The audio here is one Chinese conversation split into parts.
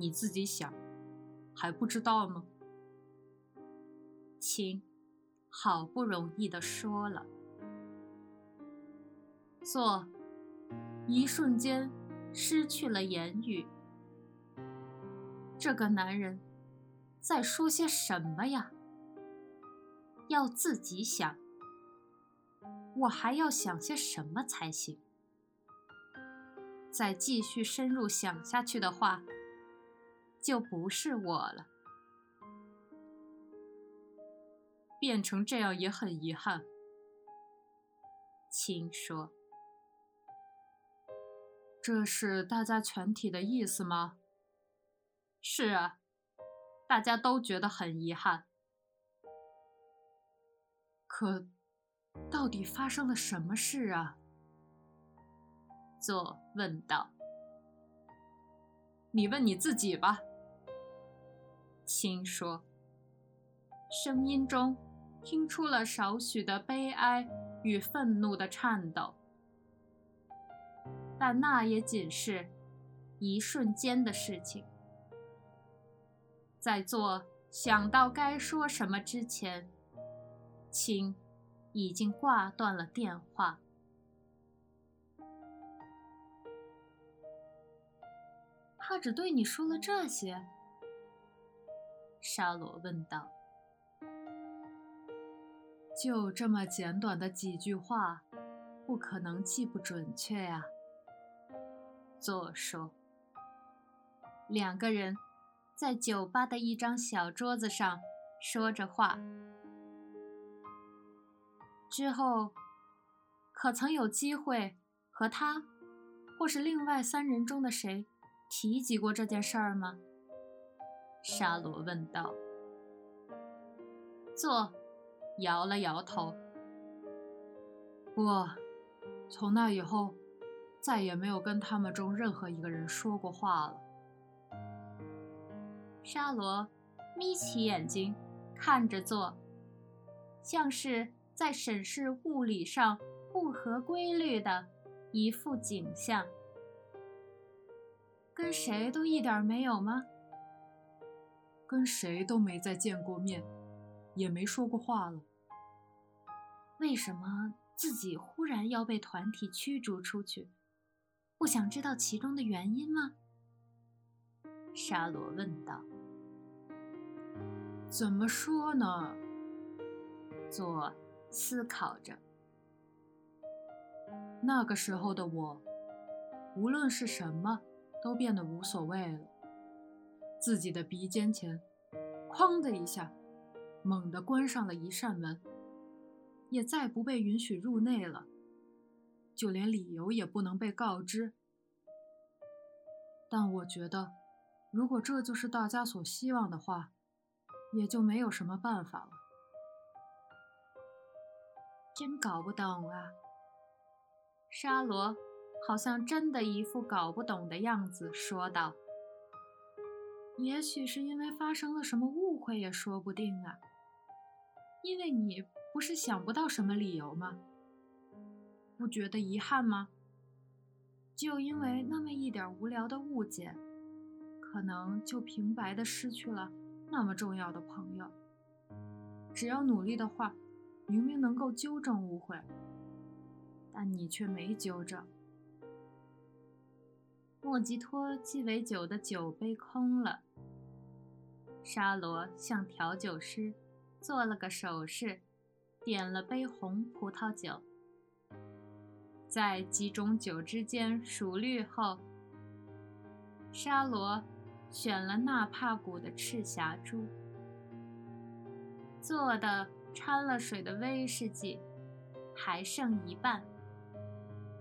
你自己想，还不知道吗？秦好不容易的说了，做一瞬间失去了言语。这个男人在说些什么呀？要自己想，我还要想些什么才行？再继续深入想下去的话，就不是我了。变成这样也很遗憾。秦说：“这是大家全体的意思吗？”“是啊，大家都觉得很遗憾。”可，到底发生了什么事啊？左问道。你问你自己吧。心说，声音中听出了少许的悲哀与愤怒的颤抖，但那也仅是一瞬间的事情。在做想到该说什么之前。青已经挂断了电话。他只对你说了这些？沙罗问道。就这么简短的几句话，不可能记不准确呀。左说。两个人在酒吧的一张小桌子上说着话。之后，可曾有机会和他，或是另外三人中的谁提及过这件事儿吗？沙罗问道。坐，摇了摇头。不，从那以后，再也没有跟他们中任何一个人说过话了。沙罗眯起眼睛看着坐，像是。在审视物理上不合规律的一幅景象，跟谁都一点没有吗？跟谁都没再见过面，也没说过话了。为什么自己忽然要被团体驱逐出去？不想知道其中的原因吗？沙罗问道。怎么说呢？左。思考着，那个时候的我，无论是什么，都变得无所谓了。自己的鼻尖前，哐的一下，猛地关上了一扇门，也再不被允许入内了，就连理由也不能被告知。但我觉得，如果这就是大家所希望的话，也就没有什么办法了。真搞不懂啊！沙罗好像真的一副搞不懂的样子，说道：“也许是因为发生了什么误会，也说不定啊。因为你不是想不到什么理由吗？不觉得遗憾吗？就因为那么一点无聊的误解，可能就平白的失去了那么重要的朋友。只要努力的话。”明明能够纠正误会，但你却没纠正。莫吉托鸡尾酒的酒杯空了，沙罗向调酒师做了个手势，点了杯红葡萄酒。在几种酒之间熟虑后，沙罗选了纳帕谷的赤霞珠，做的。掺了水的威士忌还剩一半，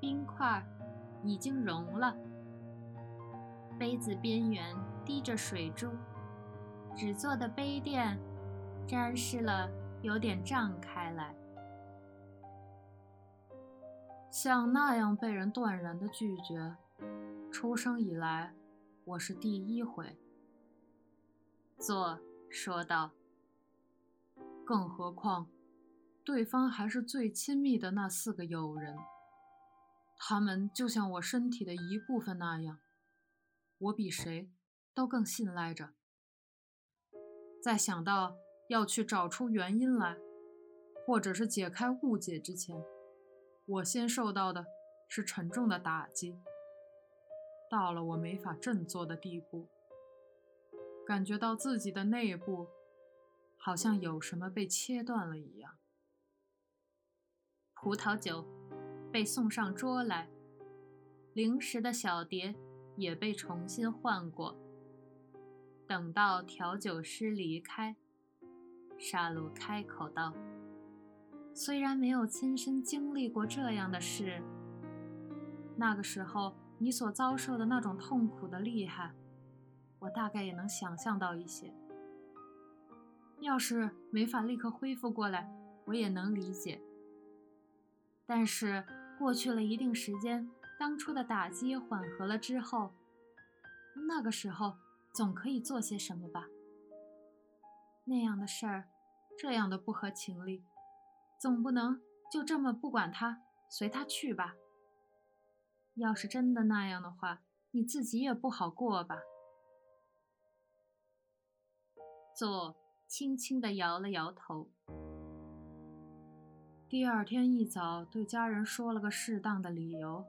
冰块已经融了，杯子边缘滴着水珠，纸做的杯垫沾湿了，有点胀开来。像那样被人断然的拒绝，出生以来我是第一回。坐说道。更何况，对方还是最亲密的那四个友人。他们就像我身体的一部分那样，我比谁都更信赖着。在想到要去找出原因来，或者是解开误解之前，我先受到的是沉重的打击，到了我没法振作的地步，感觉到自己的内部好像有什么被切断了一样。葡萄酒被送上桌来，零食的小碟也被重新换过。等到调酒师离开，沙鲁开口道：“虽然没有亲身经历过这样的事，那个时候你所遭受的那种痛苦的厉害，我大概也能想象到一些。要是没法立刻恢复过来，我也能理解。但是过去了一定时间，当初的打击缓和了之后，那个时候……”总可以做些什么吧？那样的事儿，这样的不合情理，总不能就这么不管他，随他去吧？要是真的那样的话，你自己也不好过吧？左轻轻地摇了摇头。第二天一早，对家人说了个适当的理由，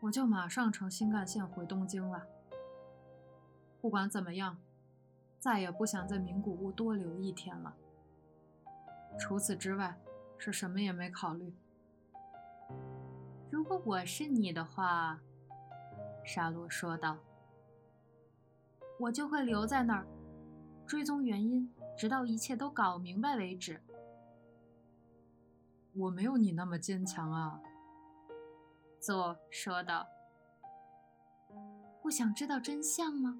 我就马上乘新干线回东京了。不管怎么样，再也不想在名古屋多留一天了。除此之外，是什么也没考虑。如果我是你的话，沙罗说道，我就会留在那儿，追踪原因，直到一切都搞明白为止。我没有你那么坚强啊，佐说道。不想知道真相吗？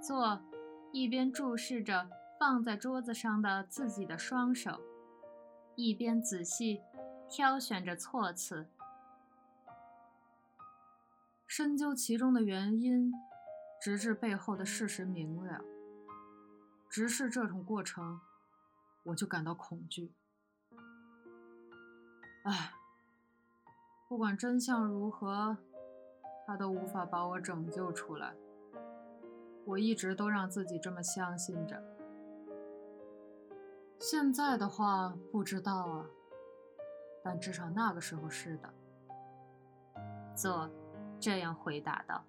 做，一边注视着放在桌子上的自己的双手，一边仔细挑选着措辞，深究其中的原因，直至背后的事实明了。直视这种过程，我就感到恐惧。唉，不管真相如何，他都无法把我拯救出来。我一直都让自己这么相信着，现在的话不知道啊，但至少那个时候是的。做这样回答道。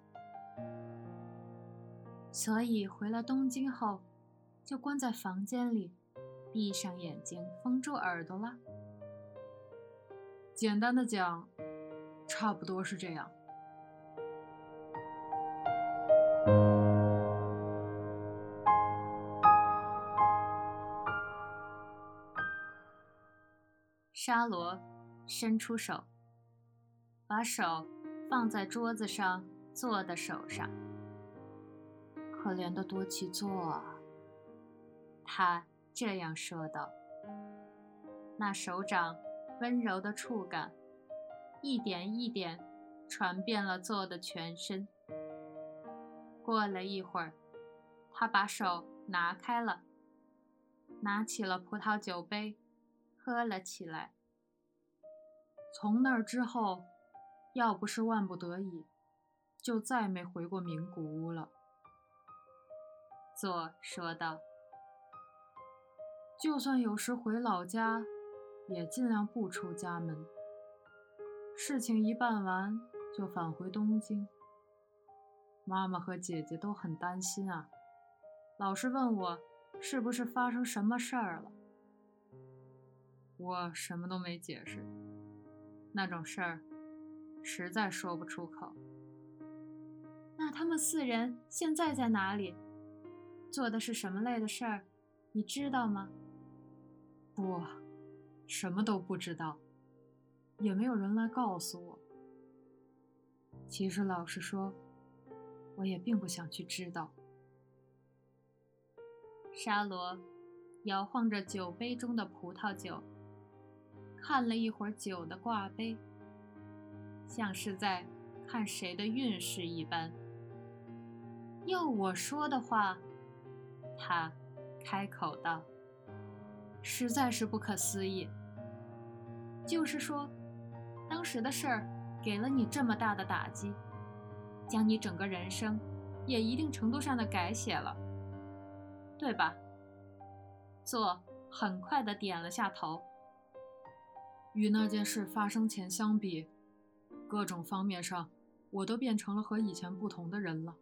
所以回了东京后，就关在房间里，闭上眼睛，封住耳朵了。简单的讲，差不多是这样。沙罗伸出手，把手放在桌子上坐的手上。可怜的多奇座啊，他这样说道。那手掌温柔的触感，一点一点传遍了坐的全身。过了一会儿，他把手拿开了，拿起了葡萄酒杯。喝了起来。从那儿之后，要不是万不得已，就再没回过名古屋了。佐说道：“就算有时回老家，也尽量不出家门。事情一办完，就返回东京。妈妈和姐姐都很担心啊，老是问我是不是发生什么事儿了。”我什么都没解释，那种事儿实在说不出口。那他们四人现在在哪里？做的是什么类的事儿？你知道吗？不，什么都不知道，也没有人来告诉我。其实老实说，我也并不想去知道。沙罗摇晃着酒杯中的葡萄酒。看了一会儿酒的挂杯，像是在看谁的运势一般。要我说的话，他开口道：“实在是不可思议。就是说，当时的事儿给了你这么大的打击，将你整个人生也一定程度上的改写了，对吧？做很快的点了下头。与那件事发生前相比，各种方面上，我都变成了和以前不同的人了。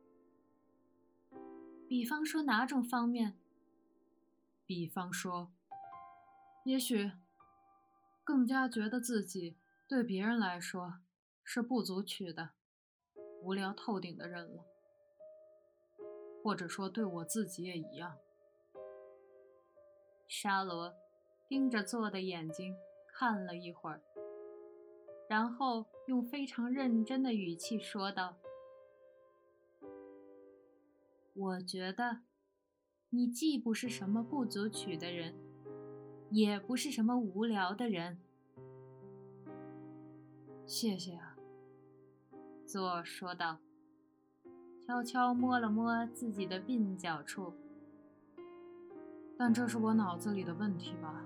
比方说哪种方面？比方说，也许更加觉得自己对别人来说是不足取的、无聊透顶的人了，或者说对我自己也一样。沙罗盯着做的眼睛看了一会儿，然后用非常认真的语气说道：“我觉得。”你既不是什么不足取的人，也不是什么无聊的人。谢谢啊，左说道，悄悄摸了摸自己的鬓角处。但这是我脑子里的问题吧。